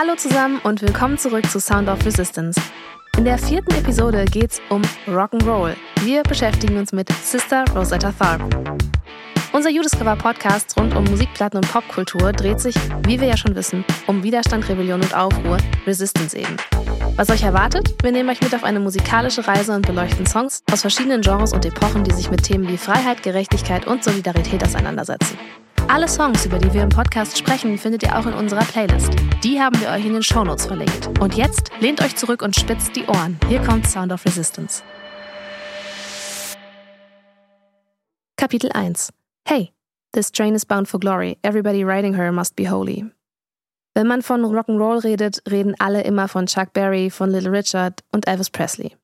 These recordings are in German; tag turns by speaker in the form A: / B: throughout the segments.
A: Hallo zusammen und willkommen zurück zu Sound of Resistance. In der vierten Episode geht's um Rock'n'Roll. Wir beschäftigen uns mit Sister Rosetta Tharpe. Unser Judiscover Podcast rund um Musikplatten und Popkultur dreht sich, wie wir ja schon wissen, um Widerstand, Rebellion und Aufruhr, Resistance eben. Was euch erwartet? Wir nehmen euch mit auf eine musikalische Reise und beleuchten Songs aus verschiedenen Genres und Epochen, die sich mit Themen wie Freiheit, Gerechtigkeit und Solidarität auseinandersetzen. Alle Songs, über die wir im Podcast sprechen, findet ihr auch in unserer Playlist. Die haben wir euch in den Shownotes verlinkt. Und jetzt lehnt euch zurück und spitzt die Ohren. Hier kommt Sound of Resistance. Kapitel 1 Hey, this train is bound for glory. Everybody riding her must be holy. Wenn man von Rock'n'Roll redet, reden alle immer von Chuck Berry, von Little Richard und Elvis Presley.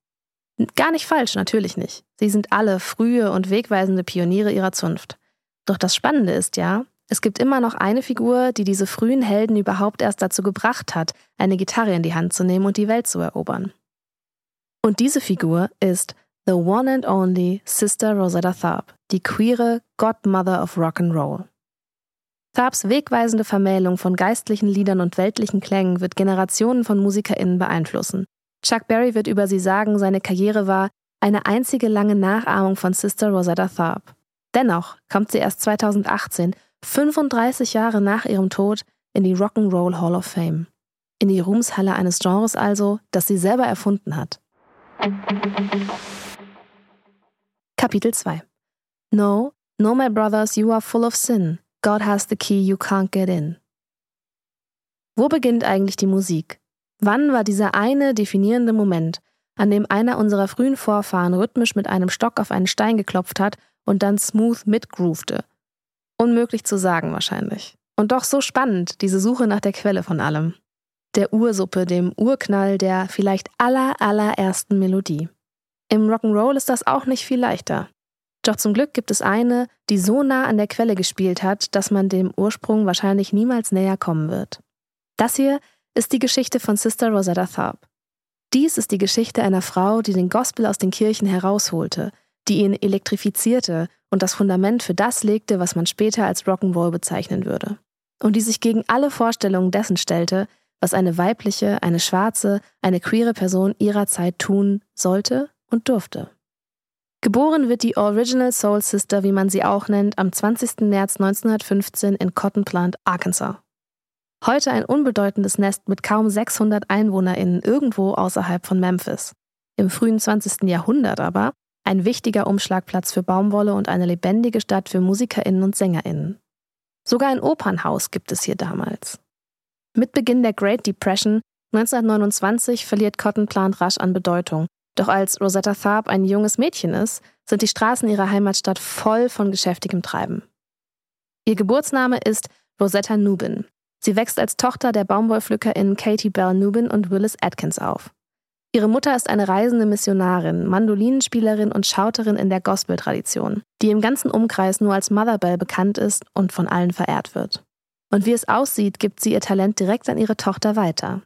A: Gar nicht falsch, natürlich nicht. Sie sind alle frühe und wegweisende Pioniere ihrer Zunft. Doch das Spannende ist ja, es gibt immer noch eine Figur, die diese frühen Helden überhaupt erst dazu gebracht hat, eine Gitarre in die Hand zu nehmen und die Welt zu erobern. Und diese Figur ist The One and Only Sister Rosetta Tharpe, die queere Godmother of Rock'n'Roll. Tharps wegweisende Vermählung von geistlichen Liedern und weltlichen Klängen wird Generationen von MusikerInnen beeinflussen. Chuck Berry wird über sie sagen, seine Karriere war eine einzige lange Nachahmung von Sister Rosetta Tharpe. Dennoch kommt sie erst 2018, 35 Jahre nach ihrem Tod, in die Rock'n'Roll Hall of Fame. In die Ruhmshalle eines Genres also, das sie selber erfunden hat. Kapitel 2 No, no, my brothers, you are full of sin. God has the key, you can't get in. Wo beginnt eigentlich die Musik? Wann war dieser eine definierende Moment, an dem einer unserer frühen Vorfahren rhythmisch mit einem Stock auf einen Stein geklopft hat und dann smooth mitgroovte? Unmöglich zu sagen wahrscheinlich. Und doch so spannend, diese Suche nach der Quelle von allem. Der Ursuppe, dem Urknall der vielleicht aller, allerersten Melodie. Im Rock'n'Roll ist das auch nicht viel leichter. Doch zum Glück gibt es eine, die so nah an der Quelle gespielt hat, dass man dem Ursprung wahrscheinlich niemals näher kommen wird. Das hier ist die Geschichte von Sister Rosetta Tharpe. Dies ist die Geschichte einer Frau, die den Gospel aus den Kirchen herausholte, die ihn elektrifizierte und das Fundament für das legte, was man später als Rock'n'Roll bezeichnen würde. Und die sich gegen alle Vorstellungen dessen stellte, was eine weibliche, eine schwarze, eine queere Person ihrer Zeit tun sollte und durfte. Geboren wird die Original Soul Sister, wie man sie auch nennt, am 20. März 1915 in Cotton Plant, Arkansas. Heute ein unbedeutendes Nest mit kaum 600 EinwohnerInnen irgendwo außerhalb von Memphis. Im frühen 20. Jahrhundert aber ein wichtiger Umschlagplatz für Baumwolle und eine lebendige Stadt für MusikerInnen und SängerInnen. Sogar ein Opernhaus gibt es hier damals. Mit Beginn der Great Depression 1929 verliert Cotton Plant rasch an Bedeutung doch als Rosetta Tharpe ein junges Mädchen ist, sind die Straßen ihrer Heimatstadt voll von geschäftigem Treiben. Ihr Geburtsname ist Rosetta Nubin. Sie wächst als Tochter der BaumwollpflückerInnen Katie Bell Nubin und Willis Atkins auf. Ihre Mutter ist eine reisende Missionarin, Mandolinenspielerin und Schauterin in der Gospel-Tradition, die im ganzen Umkreis nur als Mother Bell bekannt ist und von allen verehrt wird. Und wie es aussieht, gibt sie ihr Talent direkt an ihre Tochter weiter.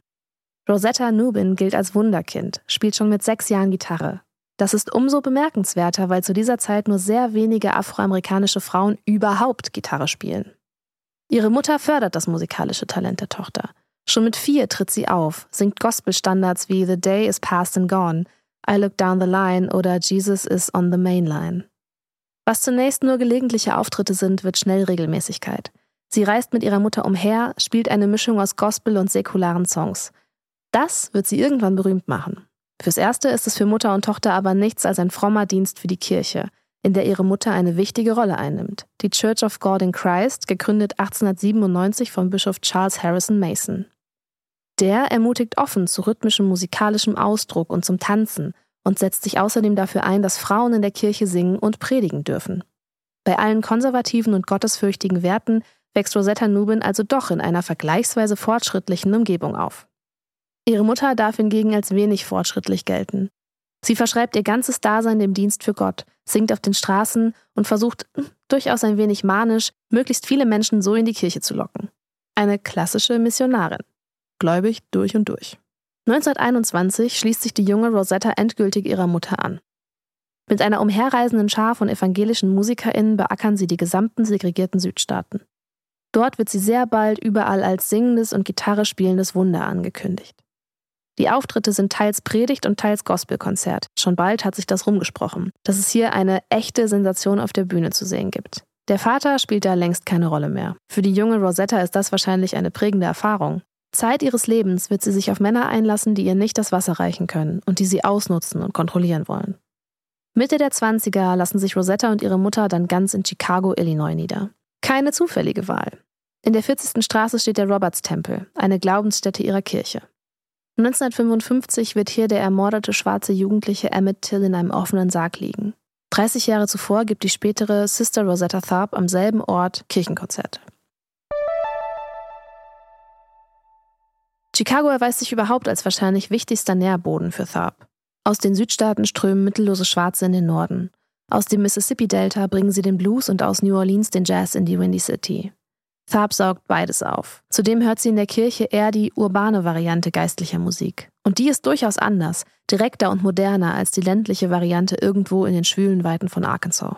A: Rosetta Nubin gilt als Wunderkind, spielt schon mit sechs Jahren Gitarre. Das ist umso bemerkenswerter, weil zu dieser Zeit nur sehr wenige afroamerikanische Frauen überhaupt Gitarre spielen. Ihre Mutter fördert das musikalische Talent der Tochter. Schon mit vier tritt sie auf, singt Gospelstandards wie The Day is Past and Gone, I Look Down the Line oder Jesus is on the Main Line. Was zunächst nur gelegentliche Auftritte sind, wird schnell Regelmäßigkeit. Sie reist mit ihrer Mutter umher, spielt eine Mischung aus Gospel und säkularen Songs. Das wird sie irgendwann berühmt machen. Fürs Erste ist es für Mutter und Tochter aber nichts als ein frommer Dienst für die Kirche, in der ihre Mutter eine wichtige Rolle einnimmt. Die Church of God in Christ, gegründet 1897 von Bischof Charles Harrison Mason. Der ermutigt offen zu rhythmischem musikalischem Ausdruck und zum Tanzen und setzt sich außerdem dafür ein, dass Frauen in der Kirche singen und predigen dürfen. Bei allen konservativen und gottesfürchtigen Werten wächst Rosetta Nubin also doch in einer vergleichsweise fortschrittlichen Umgebung auf. Ihre Mutter darf hingegen als wenig fortschrittlich gelten. Sie verschreibt ihr ganzes Dasein dem Dienst für Gott, singt auf den Straßen und versucht, hm, durchaus ein wenig manisch, möglichst viele Menschen so in die Kirche zu locken. Eine klassische Missionarin. Gläubig durch und durch. 1921 schließt sich die junge Rosetta endgültig ihrer Mutter an. Mit einer umherreisenden Schar von evangelischen MusikerInnen beackern sie die gesamten segregierten Südstaaten. Dort wird sie sehr bald überall als singendes und Gitarre spielendes Wunder angekündigt. Die Auftritte sind teils Predigt und teils Gospelkonzert. Schon bald hat sich das rumgesprochen, dass es hier eine echte Sensation auf der Bühne zu sehen gibt. Der Vater spielt da längst keine Rolle mehr. Für die junge Rosetta ist das wahrscheinlich eine prägende Erfahrung. Zeit ihres Lebens wird sie sich auf Männer einlassen, die ihr nicht das Wasser reichen können und die sie ausnutzen und kontrollieren wollen. Mitte der 20er lassen sich Rosetta und ihre Mutter dann ganz in Chicago, Illinois nieder. Keine zufällige Wahl. In der 40. Straße steht der Roberts-Tempel, eine Glaubensstätte ihrer Kirche. 1955 wird hier der ermordete schwarze Jugendliche Emmett Till in einem offenen Sarg liegen. 30 Jahre zuvor gibt die spätere Sister Rosetta Tharpe am selben Ort Kirchenkonzerte. Chicago erweist sich überhaupt als wahrscheinlich wichtigster Nährboden für Tharpe. Aus den Südstaaten strömen mittellose Schwarze in den Norden. Aus dem Mississippi-Delta bringen sie den Blues und aus New Orleans den Jazz in die Windy City. Tharp saugt beides auf. Zudem hört sie in der Kirche eher die urbane Variante geistlicher Musik. Und die ist durchaus anders, direkter und moderner als die ländliche Variante irgendwo in den schwülen Weiten von Arkansas.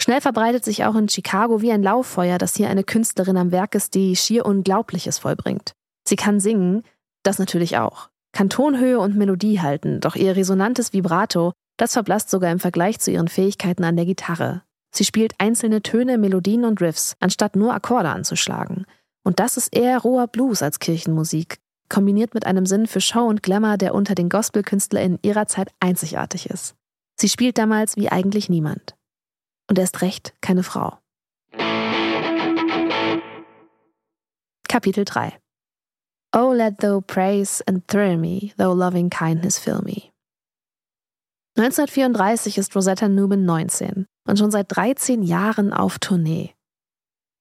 A: Schnell verbreitet sich auch in Chicago wie ein Lauffeuer, dass hier eine Künstlerin am Werk ist, die schier Unglaubliches vollbringt. Sie kann singen, das natürlich auch. Kann Tonhöhe und Melodie halten, doch ihr resonantes Vibrato, das verblasst sogar im Vergleich zu ihren Fähigkeiten an der Gitarre. Sie spielt einzelne Töne, Melodien und Riffs, anstatt nur Akkorde anzuschlagen. Und das ist eher roher Blues als Kirchenmusik, kombiniert mit einem Sinn für Show und Glamour, der unter den GospelkünstlerInnen ihrer Zeit einzigartig ist. Sie spielt damals wie eigentlich niemand. Und erst recht keine Frau. Kapitel 3 Oh, let thou praise and thrill me, though loving kindness fill me. 1934 ist Rosetta Newman 19 und schon seit 13 Jahren auf Tournee.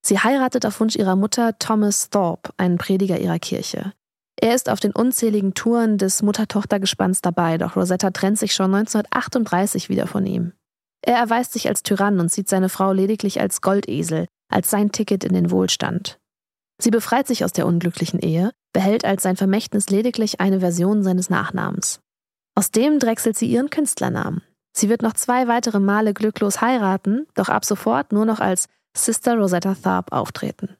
A: Sie heiratet auf Wunsch ihrer Mutter Thomas Thorpe, einen Prediger ihrer Kirche. Er ist auf den unzähligen Touren des Mutter-Tochter-Gespanns dabei, doch Rosetta trennt sich schon 1938 wieder von ihm. Er erweist sich als Tyrann und sieht seine Frau lediglich als Goldesel, als sein Ticket in den Wohlstand. Sie befreit sich aus der unglücklichen Ehe, behält als sein Vermächtnis lediglich eine Version seines Nachnamens. Aus dem drechselt sie ihren Künstlernamen. Sie wird noch zwei weitere Male glücklos heiraten, doch ab sofort nur noch als Sister Rosetta Tharpe auftreten.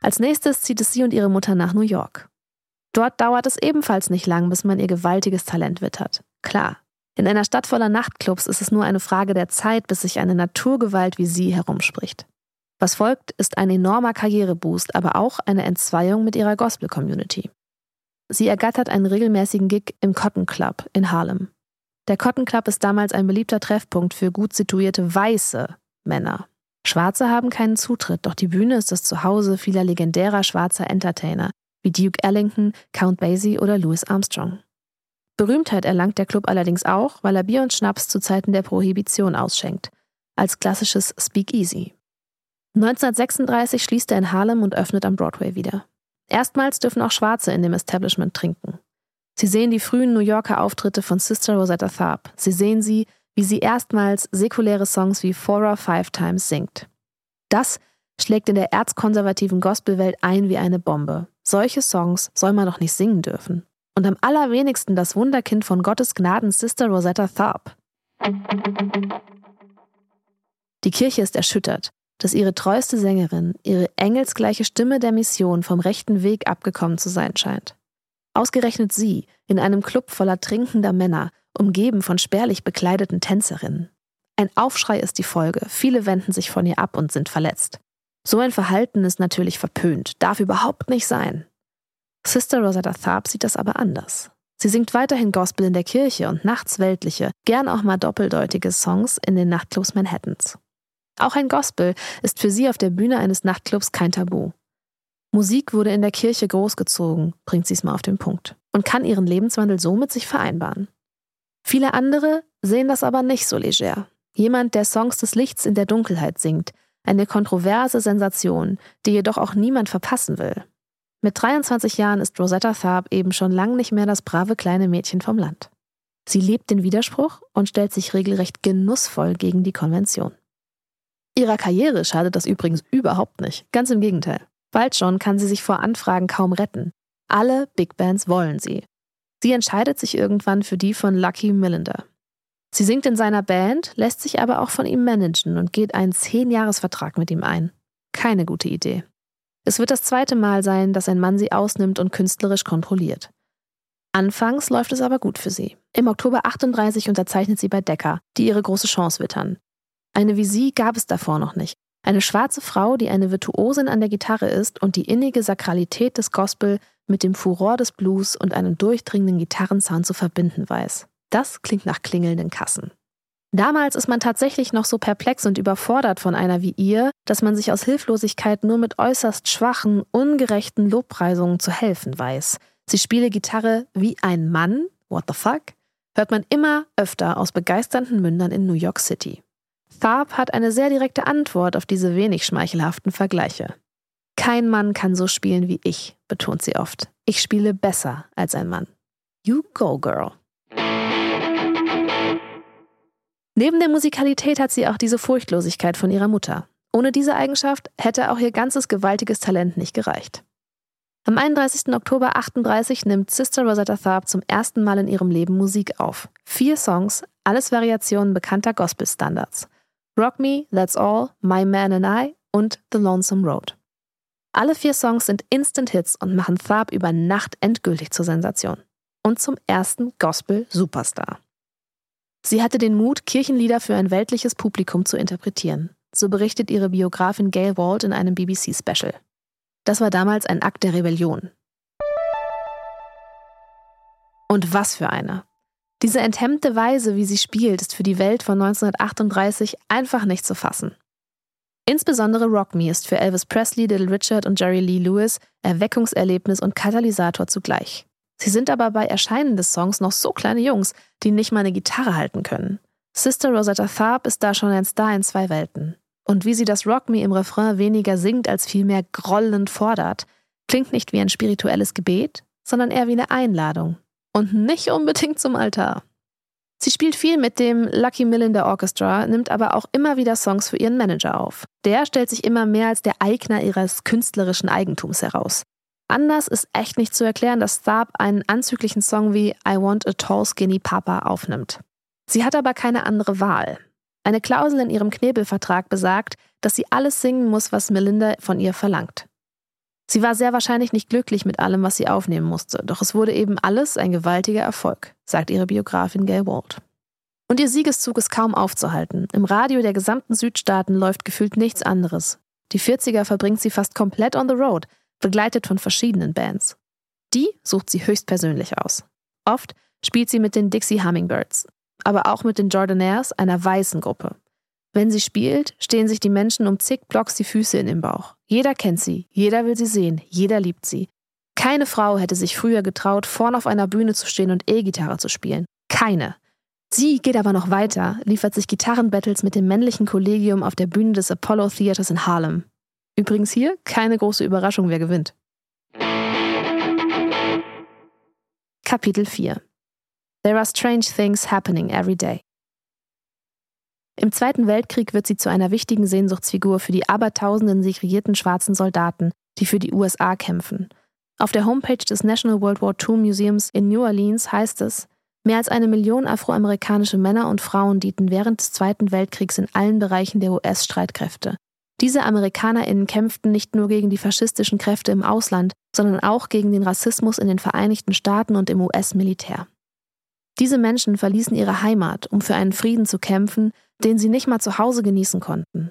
A: Als nächstes zieht es sie und ihre Mutter nach New York. Dort dauert es ebenfalls nicht lang, bis man ihr gewaltiges Talent wittert. Klar, in einer Stadt voller Nachtclubs ist es nur eine Frage der Zeit, bis sich eine Naturgewalt wie sie herumspricht. Was folgt, ist ein enormer Karriereboost, aber auch eine Entzweiung mit ihrer Gospel-Community. Sie ergattert einen regelmäßigen Gig im Cotton Club in Harlem. Der Cotton Club ist damals ein beliebter Treffpunkt für gut situierte weiße Männer. Schwarze haben keinen Zutritt, doch die Bühne ist das Zuhause vieler legendärer schwarzer Entertainer wie Duke Ellington, Count Basie oder Louis Armstrong. Berühmtheit erlangt der Club allerdings auch, weil er Bier und Schnaps zu Zeiten der Prohibition ausschenkt, als klassisches Speakeasy. 1936 schließt er in Harlem und öffnet am Broadway wieder. Erstmals dürfen auch Schwarze in dem Establishment trinken. Sie sehen die frühen New Yorker Auftritte von Sister Rosetta Tharpe. Sie sehen sie, wie sie erstmals säkuläre Songs wie Four or Five Times singt. Das schlägt in der erzkonservativen Gospelwelt ein wie eine Bombe. Solche Songs soll man doch nicht singen dürfen. Und am allerwenigsten das Wunderkind von Gottes Gnaden Sister Rosetta Tharpe. Die Kirche ist erschüttert dass ihre treueste Sängerin, ihre engelsgleiche Stimme der Mission vom rechten Weg abgekommen zu sein scheint. Ausgerechnet sie, in einem Club voller trinkender Männer, umgeben von spärlich bekleideten Tänzerinnen. Ein Aufschrei ist die Folge, viele wenden sich von ihr ab und sind verletzt. So ein Verhalten ist natürlich verpönt, darf überhaupt nicht sein. Sister Rosetta Tharpe sieht das aber anders. Sie singt weiterhin Gospel in der Kirche und nachts weltliche, gern auch mal doppeldeutige Songs in den Nachtclubs Manhattans. Auch ein Gospel ist für sie auf der Bühne eines Nachtclubs kein Tabu. Musik wurde in der Kirche großgezogen, bringt sie es mal auf den Punkt. und kann ihren Lebenswandel so mit sich vereinbaren. Viele andere sehen das aber nicht so leger. Jemand, der Songs des Lichts in der Dunkelheit singt, eine kontroverse Sensation, die jedoch auch niemand verpassen will. Mit 23 Jahren ist Rosetta Tharpe eben schon lang nicht mehr das brave kleine Mädchen vom Land. Sie lebt den Widerspruch und stellt sich regelrecht genussvoll gegen die Konvention. Ihrer Karriere schadet das übrigens überhaupt nicht, ganz im Gegenteil. Bald schon kann sie sich vor Anfragen kaum retten. Alle Big Bands wollen sie. Sie entscheidet sich irgendwann für die von Lucky Millinder. Sie singt in seiner Band, lässt sich aber auch von ihm managen und geht einen Zehn-Jahres-Vertrag mit ihm ein. Keine gute Idee. Es wird das zweite Mal sein, dass ein Mann sie ausnimmt und künstlerisch kontrolliert. Anfangs läuft es aber gut für sie. Im Oktober 38 unterzeichnet sie bei Decca, die ihre große Chance wittern. Eine wie sie gab es davor noch nicht. Eine schwarze Frau, die eine Virtuosin an der Gitarre ist und die innige Sakralität des Gospel mit dem Furor des Blues und einem durchdringenden Gitarrensound zu verbinden weiß. Das klingt nach klingelnden Kassen. Damals ist man tatsächlich noch so perplex und überfordert von einer wie ihr, dass man sich aus Hilflosigkeit nur mit äußerst schwachen, ungerechten Lobpreisungen zu helfen weiß. Sie spiele Gitarre wie ein Mann, what the fuck, hört man immer öfter aus begeisternden Mündern in New York City. Tharp hat eine sehr direkte Antwort auf diese wenig schmeichelhaften Vergleiche. Kein Mann kann so spielen wie ich, betont sie oft. Ich spiele besser als ein Mann. You go, girl. Neben der Musikalität hat sie auch diese Furchtlosigkeit von ihrer Mutter. Ohne diese Eigenschaft hätte auch ihr ganzes gewaltiges Talent nicht gereicht. Am 31. Oktober 38 nimmt Sister Rosetta Tharpe zum ersten Mal in ihrem Leben Musik auf. Vier Songs, alles Variationen bekannter Gospel-Standards. Rock Me, That's All, My Man and I und The Lonesome Road. Alle vier Songs sind Instant-Hits und machen Tharp über Nacht endgültig zur Sensation. Und zum ersten Gospel-Superstar. Sie hatte den Mut, Kirchenlieder für ein weltliches Publikum zu interpretieren. So berichtet ihre Biografin Gail Wald in einem BBC-Special. Das war damals ein Akt der Rebellion. Und was für eine. Diese enthemmte Weise, wie sie spielt, ist für die Welt von 1938 einfach nicht zu fassen. Insbesondere Rock Me ist für Elvis Presley, Little Richard und Jerry Lee Lewis Erweckungserlebnis und Katalysator zugleich. Sie sind aber bei Erscheinen des Songs noch so kleine Jungs, die nicht mal eine Gitarre halten können. Sister Rosetta Tharpe ist da schon ein Star in zwei Welten. Und wie sie das Rock Me im Refrain weniger singt als vielmehr grollend fordert, klingt nicht wie ein spirituelles Gebet, sondern eher wie eine Einladung. Und nicht unbedingt zum Altar. Sie spielt viel mit dem Lucky Millinder Orchestra, nimmt aber auch immer wieder Songs für ihren Manager auf. Der stellt sich immer mehr als der Eigner ihres künstlerischen Eigentums heraus. Anders ist echt nicht zu erklären, dass Tharp einen anzüglichen Song wie I Want a Tall Skinny Papa aufnimmt. Sie hat aber keine andere Wahl. Eine Klausel in ihrem Knebelvertrag besagt, dass sie alles singen muss, was Melinda von ihr verlangt. Sie war sehr wahrscheinlich nicht glücklich mit allem, was sie aufnehmen musste, doch es wurde eben alles ein gewaltiger Erfolg, sagt ihre Biografin Gail Wald. Und ihr Siegeszug ist kaum aufzuhalten. Im Radio der gesamten Südstaaten läuft gefühlt nichts anderes. Die 40er verbringt sie fast komplett on the road, begleitet von verschiedenen Bands. Die sucht sie höchstpersönlich aus. Oft spielt sie mit den Dixie Hummingbirds, aber auch mit den Jordanaires, einer weißen Gruppe. Wenn sie spielt, stehen sich die Menschen um zig Blocks die Füße in den Bauch. Jeder kennt sie, jeder will sie sehen, jeder liebt sie. Keine Frau hätte sich früher getraut, vorn auf einer Bühne zu stehen und E-Gitarre zu spielen. Keine. Sie geht aber noch weiter, liefert sich Gitarrenbattles mit dem männlichen Kollegium auf der Bühne des Apollo Theaters in Harlem. Übrigens hier keine große Überraschung, wer gewinnt. Kapitel 4 There are strange things happening every day. Im Zweiten Weltkrieg wird sie zu einer wichtigen Sehnsuchtsfigur für die abertausenden segregierten schwarzen Soldaten, die für die USA kämpfen. Auf der Homepage des National World War II Museums in New Orleans heißt es, mehr als eine Million afroamerikanische Männer und Frauen dienten während des Zweiten Weltkriegs in allen Bereichen der US-Streitkräfte. Diese AmerikanerInnen kämpften nicht nur gegen die faschistischen Kräfte im Ausland, sondern auch gegen den Rassismus in den Vereinigten Staaten und im US-Militär. Diese Menschen verließen ihre Heimat, um für einen Frieden zu kämpfen, den sie nicht mal zu Hause genießen konnten.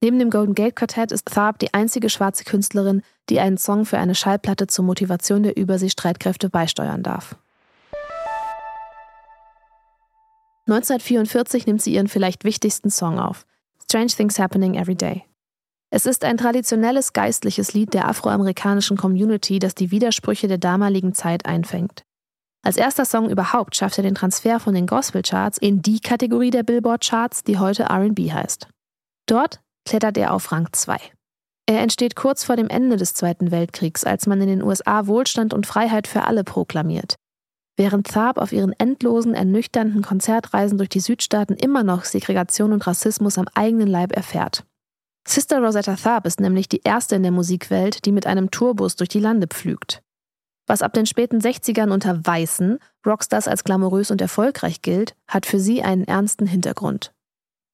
A: Neben dem Golden Gate Quartett ist Tharp die einzige schwarze Künstlerin, die einen Song für eine Schallplatte zur Motivation der Überseestreitkräfte beisteuern darf. 1944 nimmt sie ihren vielleicht wichtigsten Song auf, Strange Things Happening Every Day. Es ist ein traditionelles geistliches Lied der afroamerikanischen Community, das die Widersprüche der damaligen Zeit einfängt. Als erster Song überhaupt schafft er den Transfer von den Gospel-Charts in die Kategorie der Billboard-Charts, die heute RB heißt. Dort klettert er auf Rang 2. Er entsteht kurz vor dem Ende des Zweiten Weltkriegs, als man in den USA Wohlstand und Freiheit für alle proklamiert. Während Tharp auf ihren endlosen, ernüchternden Konzertreisen durch die Südstaaten immer noch Segregation und Rassismus am eigenen Leib erfährt. Sister Rosetta Tharp ist nämlich die erste in der Musikwelt, die mit einem Tourbus durch die Lande pflügt. Was ab den späten 60ern unter weißen Rockstars als glamourös und erfolgreich gilt, hat für sie einen ernsten Hintergrund.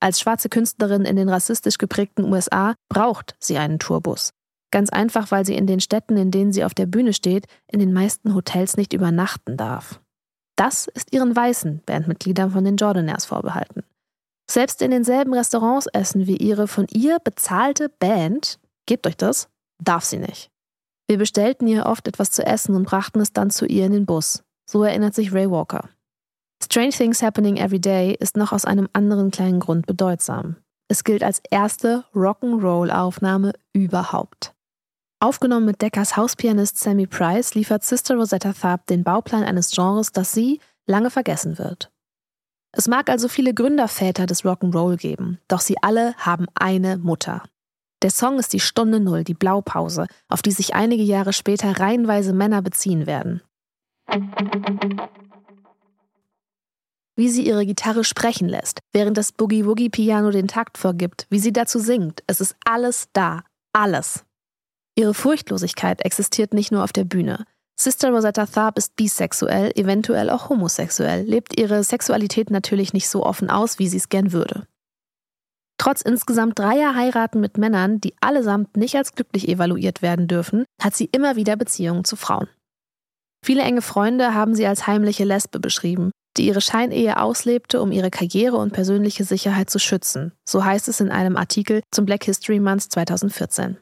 A: Als schwarze Künstlerin in den rassistisch geprägten USA braucht sie einen Tourbus. Ganz einfach, weil sie in den Städten, in denen sie auf der Bühne steht, in den meisten Hotels nicht übernachten darf. Das ist ihren weißen Bandmitgliedern von den Jordanaires vorbehalten. Selbst in denselben Restaurants essen wie ihre von ihr bezahlte Band, gebt euch das, darf sie nicht. Wir bestellten ihr oft etwas zu essen und brachten es dann zu ihr in den Bus. So erinnert sich Ray Walker. Strange Things Happening Every Day ist noch aus einem anderen kleinen Grund bedeutsam. Es gilt als erste Rock'n'Roll-Aufnahme überhaupt. Aufgenommen mit Deckers Hauspianist Sammy Price liefert Sister Rosetta Tharpe den Bauplan eines Genres, das sie lange vergessen wird. Es mag also viele Gründerväter des Rock'n'Roll geben, doch sie alle haben eine Mutter. Der Song ist die Stunde Null, die Blaupause, auf die sich einige Jahre später reihenweise Männer beziehen werden. Wie sie ihre Gitarre sprechen lässt, während das Boogie-Woogie-Piano den Takt vorgibt, wie sie dazu singt, es ist alles da, alles. Ihre Furchtlosigkeit existiert nicht nur auf der Bühne. Sister Rosetta Tharpe ist bisexuell, eventuell auch homosexuell, lebt ihre Sexualität natürlich nicht so offen aus, wie sie es gern würde. Trotz insgesamt dreier Heiraten mit Männern, die allesamt nicht als glücklich evaluiert werden dürfen, hat sie immer wieder Beziehungen zu Frauen. Viele enge Freunde haben sie als heimliche Lesbe beschrieben, die ihre Scheinehe auslebte, um ihre Karriere und persönliche Sicherheit zu schützen. So heißt es in einem Artikel zum Black History Month 2014.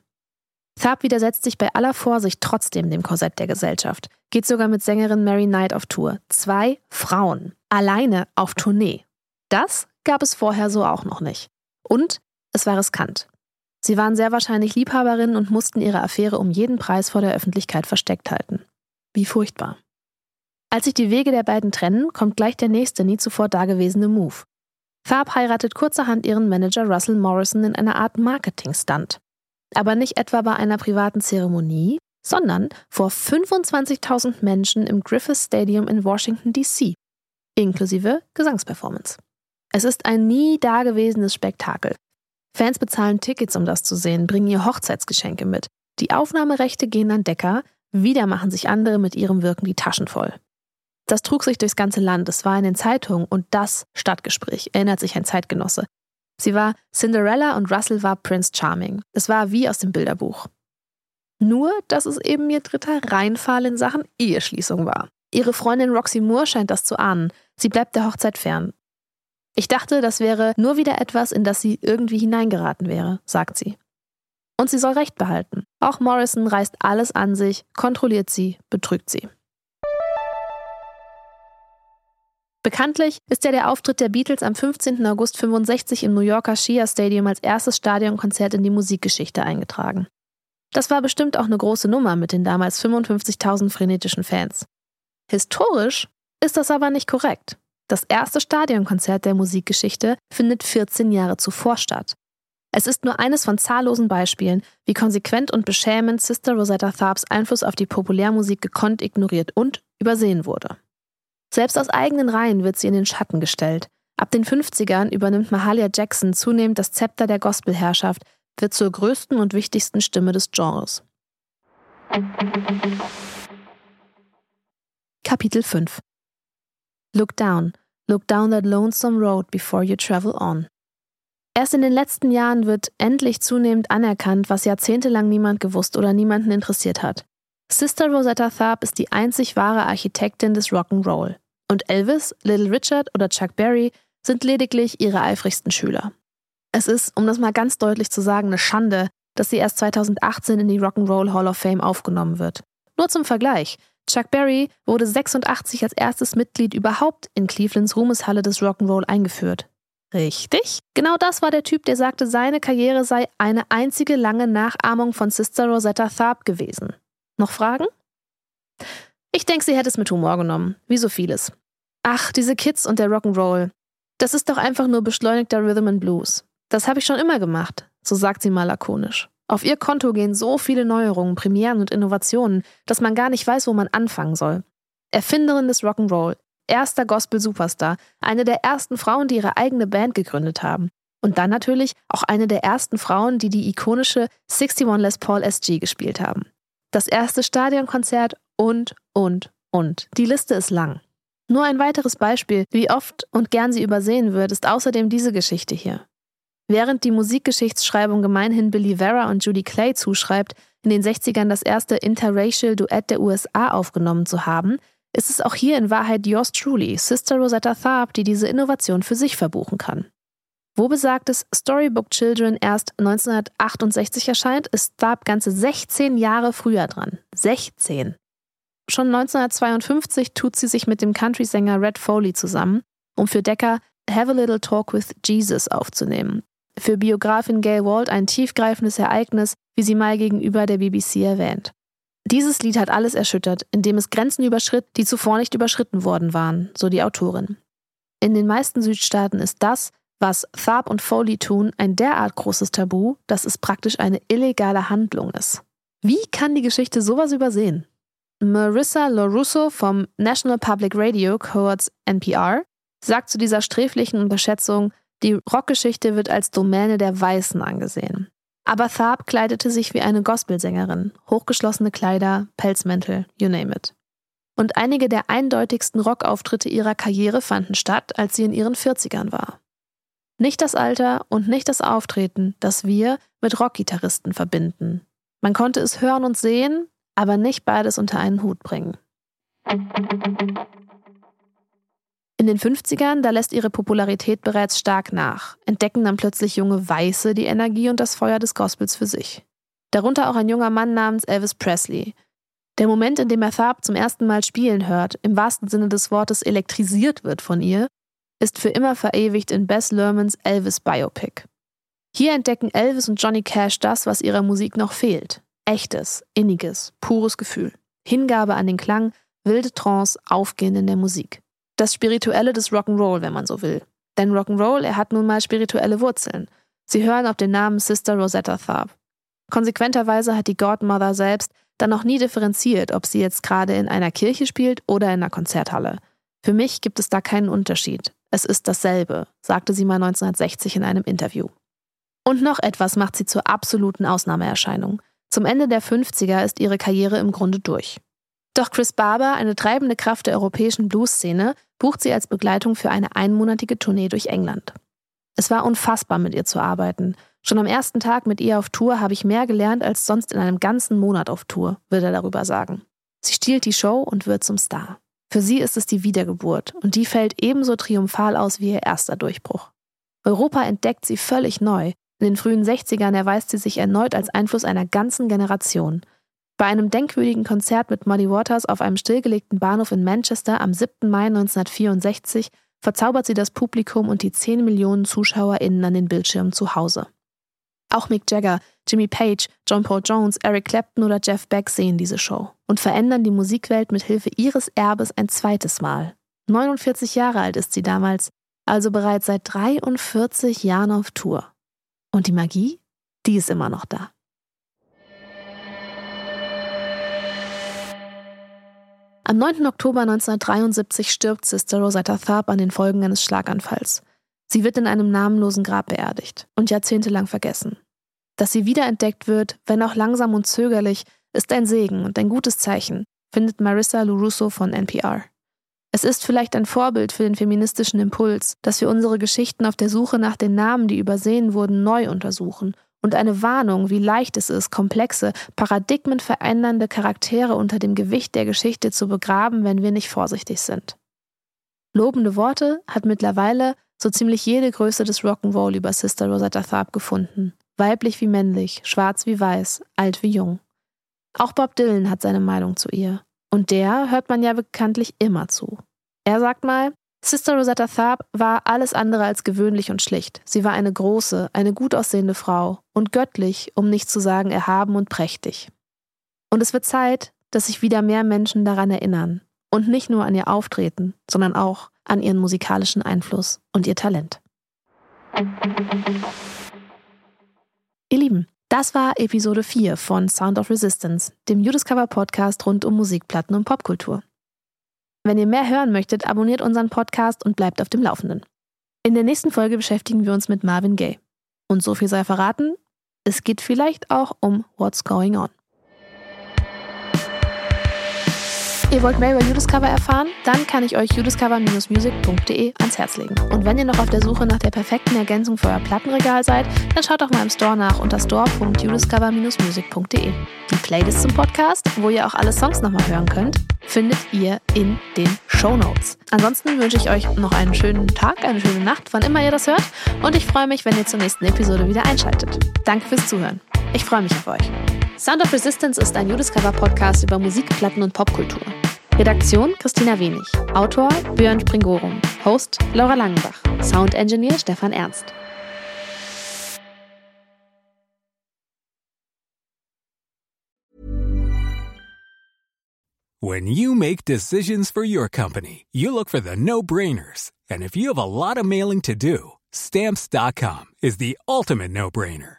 A: Tharp widersetzt sich bei aller Vorsicht trotzdem dem Korsett der Gesellschaft, geht sogar mit Sängerin Mary Knight auf Tour. Zwei Frauen, alleine auf Tournee. Das gab es vorher so auch noch nicht. Und es war riskant. Sie waren sehr wahrscheinlich Liebhaberinnen und mussten ihre Affäre um jeden Preis vor der Öffentlichkeit versteckt halten. Wie furchtbar. Als sich die Wege der beiden trennen, kommt gleich der nächste nie zuvor dagewesene Move. Tharp heiratet kurzerhand ihren Manager Russell Morrison in einer Art Marketing-Stunt aber nicht etwa bei einer privaten Zeremonie, sondern vor 25.000 Menschen im Griffith Stadium in Washington, D.C., inklusive Gesangsperformance. Es ist ein nie dagewesenes Spektakel. Fans bezahlen Tickets, um das zu sehen, bringen ihr Hochzeitsgeschenke mit. Die Aufnahmerechte gehen an Decker, wieder machen sich andere mit ihrem Wirken die Taschen voll. Das trug sich durchs ganze Land, es war in den Zeitungen und das Stadtgespräch, erinnert sich ein Zeitgenosse. Sie war Cinderella und Russell war Prince Charming. Es war wie aus dem Bilderbuch. Nur, dass es eben ihr dritter Reinfall in Sachen Eheschließung war. Ihre Freundin Roxy Moore scheint das zu ahnen. Sie bleibt der Hochzeit fern. Ich dachte, das wäre nur wieder etwas, in das sie irgendwie hineingeraten wäre, sagt sie. Und sie soll Recht behalten. Auch Morrison reißt alles an sich, kontrolliert sie, betrügt sie. Bekanntlich ist ja der Auftritt der Beatles am 15. August 65 im New Yorker Shia Stadium als erstes Stadionkonzert in die Musikgeschichte eingetragen. Das war bestimmt auch eine große Nummer mit den damals 55.000 frenetischen Fans. Historisch ist das aber nicht korrekt. Das erste Stadionkonzert der Musikgeschichte findet 14 Jahre zuvor statt. Es ist nur eines von zahllosen Beispielen, wie konsequent und beschämend Sister Rosetta Tharps Einfluss auf die Populärmusik gekonnt ignoriert und übersehen wurde. Selbst aus eigenen Reihen wird sie in den Schatten gestellt. Ab den 50ern übernimmt Mahalia Jackson zunehmend das Zepter der Gospelherrschaft, wird zur größten und wichtigsten Stimme des Genres. Kapitel 5 Look down, look down that lonesome road before you travel on. Erst in den letzten Jahren wird endlich zunehmend anerkannt, was jahrzehntelang niemand gewusst oder niemanden interessiert hat. Sister Rosetta Tharpe ist die einzig wahre Architektin des Rock'n'Roll. Und Elvis, Little Richard oder Chuck Berry sind lediglich ihre eifrigsten Schüler. Es ist, um das mal ganz deutlich zu sagen, eine Schande, dass sie erst 2018 in die Rock'n'Roll Hall of Fame aufgenommen wird. Nur zum Vergleich. Chuck Berry wurde 86 als erstes Mitglied überhaupt in Clevelands Ruhmeshalle des Rock'n'Roll eingeführt. Richtig. Genau das war der Typ, der sagte, seine Karriere sei eine einzige lange Nachahmung von Sister Rosetta Tharpe gewesen. Noch Fragen? Ich denke, sie hätte es mit Humor genommen, wie so vieles. Ach, diese Kids und der Rock'n'Roll. Das ist doch einfach nur beschleunigter Rhythm and Blues. Das habe ich schon immer gemacht, so sagt sie mal lakonisch. Auf ihr Konto gehen so viele Neuerungen, Premieren und Innovationen, dass man gar nicht weiß, wo man anfangen soll. Erfinderin des Rock'n'Roll, erster Gospel-Superstar, eine der ersten Frauen, die ihre eigene Band gegründet haben. Und dann natürlich auch eine der ersten Frauen, die die ikonische 61 Les Paul SG gespielt haben. Das erste Stadionkonzert und, und, und. Die Liste ist lang. Nur ein weiteres Beispiel, wie oft und gern sie übersehen wird, ist außerdem diese Geschichte hier. Während die Musikgeschichtsschreibung gemeinhin Billy Vera und Judy Clay zuschreibt, in den 60ern das erste interracial Duett der USA aufgenommen zu haben, ist es auch hier in Wahrheit yours truly, Sister Rosetta Tharpe, die diese Innovation für sich verbuchen kann. Wo besagtes Storybook Children erst 1968 erscheint, ist Tharpe ganze 16 Jahre früher dran. 16. Schon 1952 tut sie sich mit dem Country-Sänger Red Foley zusammen, um für Decker Have a Little Talk with Jesus aufzunehmen, für Biografin Gail Wald ein tiefgreifendes Ereignis, wie sie mal gegenüber der BBC erwähnt. Dieses Lied hat alles erschüttert, indem es Grenzen überschritt, die zuvor nicht überschritten worden waren, so die Autorin. In den meisten Südstaaten ist das, was Tharp und Foley tun, ein derart großes Tabu, dass es praktisch eine illegale Handlung ist. Wie kann die Geschichte sowas übersehen? Marissa LoRusso vom National Public Radio, Cohorts NPR, sagt zu dieser sträflichen Unterschätzung, die Rockgeschichte wird als Domäne der Weißen angesehen. Aber Tharp kleidete sich wie eine Gospelsängerin, hochgeschlossene Kleider, Pelzmäntel, you name it. Und einige der eindeutigsten Rockauftritte ihrer Karriere fanden statt, als sie in ihren 40ern war. Nicht das Alter und nicht das Auftreten, das wir mit Rockgitarristen verbinden. Man konnte es hören und sehen, aber nicht beides unter einen Hut bringen. In den 50ern, da lässt ihre Popularität bereits stark nach, entdecken dann plötzlich junge Weiße die Energie und das Feuer des Gospels für sich. Darunter auch ein junger Mann namens Elvis Presley. Der Moment, in dem er Tharp zum ersten Mal spielen hört, im wahrsten Sinne des Wortes elektrisiert wird von ihr, ist für immer verewigt in Bess Lermans Elvis Biopic. Hier entdecken Elvis und Johnny Cash das, was ihrer Musik noch fehlt. Echtes, inniges, pures Gefühl. Hingabe an den Klang, wilde Trance, Aufgehen in der Musik das Spirituelle des Rock'n'Roll, wenn man so will. Denn Rock'n'Roll, er hat nun mal spirituelle Wurzeln. Sie hören auf den Namen Sister Rosetta Tharpe. Konsequenterweise hat die Godmother selbst dann noch nie differenziert, ob sie jetzt gerade in einer Kirche spielt oder in einer Konzerthalle. Für mich gibt es da keinen Unterschied. Es ist dasselbe, sagte sie mal 1960 in einem Interview. Und noch etwas macht sie zur absoluten Ausnahmeerscheinung. Zum Ende der 50er ist ihre Karriere im Grunde durch. Doch Chris Barber, eine treibende Kraft der europäischen Blues-Szene, bucht sie als Begleitung für eine einmonatige Tournee durch England. Es war unfassbar, mit ihr zu arbeiten. Schon am ersten Tag mit ihr auf Tour habe ich mehr gelernt als sonst in einem ganzen Monat auf Tour, wird er darüber sagen. Sie stiehlt die Show und wird zum Star. Für sie ist es die Wiedergeburt und die fällt ebenso triumphal aus wie ihr erster Durchbruch. Europa entdeckt sie völlig neu. In den frühen 60ern erweist sie sich erneut als Einfluss einer ganzen Generation. Bei einem denkwürdigen Konzert mit Muddy Waters auf einem stillgelegten Bahnhof in Manchester am 7. Mai 1964 verzaubert sie das Publikum und die 10 Millionen ZuschauerInnen an den Bildschirmen zu Hause. Auch Mick Jagger, Jimmy Page, John Paul Jones, Eric Clapton oder Jeff Beck sehen diese Show und verändern die Musikwelt mit Hilfe ihres Erbes ein zweites Mal. 49 Jahre alt ist sie damals, also bereits seit 43 Jahren auf Tour. Und die Magie, die ist immer noch da. Am 9. Oktober 1973 stirbt Sister Rosetta Tharpe an den Folgen eines Schlaganfalls. Sie wird in einem namenlosen Grab beerdigt und jahrzehntelang vergessen. Dass sie wiederentdeckt wird, wenn auch langsam und zögerlich, ist ein Segen und ein gutes Zeichen, findet Marissa LuRusso von NPR. Es ist vielleicht ein Vorbild für den feministischen Impuls, dass wir unsere Geschichten auf der Suche nach den Namen, die übersehen wurden, neu untersuchen und eine Warnung, wie leicht es ist, komplexe, paradigmenverändernde Charaktere unter dem Gewicht der Geschichte zu begraben, wenn wir nicht vorsichtig sind. Lobende Worte hat mittlerweile so ziemlich jede Größe des Rock'n'Roll über Sister Rosetta Tharpe gefunden. Weiblich wie männlich, schwarz wie weiß, alt wie jung. Auch Bob Dylan hat seine Meinung zu ihr. Und der hört man ja bekanntlich immer zu. Er sagt mal, Sister Rosetta Tharpe war alles andere als gewöhnlich und schlicht. Sie war eine große, eine gut aussehende Frau und göttlich, um nicht zu sagen erhaben und prächtig. Und es wird Zeit, dass sich wieder mehr Menschen daran erinnern und nicht nur an ihr Auftreten, sondern auch an ihren musikalischen Einfluss und ihr Talent. Ihr Lieben, das war Episode 4 von Sound of Resistance, dem Judiscover Podcast rund um Musikplatten und Popkultur. Wenn ihr mehr hören möchtet, abonniert unseren Podcast und bleibt auf dem Laufenden. In der nächsten Folge beschäftigen wir uns mit Marvin Gaye. Und so viel sei verraten, es geht vielleicht auch um What's Going On. Ihr wollt mehr über Judiscover erfahren? Dann kann ich euch judiscover-music.de ans Herz legen. Und wenn ihr noch auf der Suche nach der perfekten Ergänzung für euer Plattenregal seid, dann schaut doch mal im Store nach unter store.judiscover-music.de. Die Playlist zum Podcast, wo ihr auch alle Songs nochmal hören könnt, findet ihr in den Show Notes. Ansonsten wünsche ich euch noch einen schönen Tag, eine schöne Nacht, wann immer ihr das hört. Und ich freue mich, wenn ihr zur nächsten Episode wieder einschaltet. Danke fürs Zuhören. Ich freue mich auf euch. Sound of Resistance ist ein Judiscover-Podcast über Musik, Platten und Popkultur. Redaktion Christina Wenig. Autor Björn Springorum. Host Laura Langenbach. Sound Engineer Stefan Ernst.
B: When you make decisions for your company, you look for the no-brainers. And if you have a lot of mailing to do, stamps.com is the ultimate no-brainer.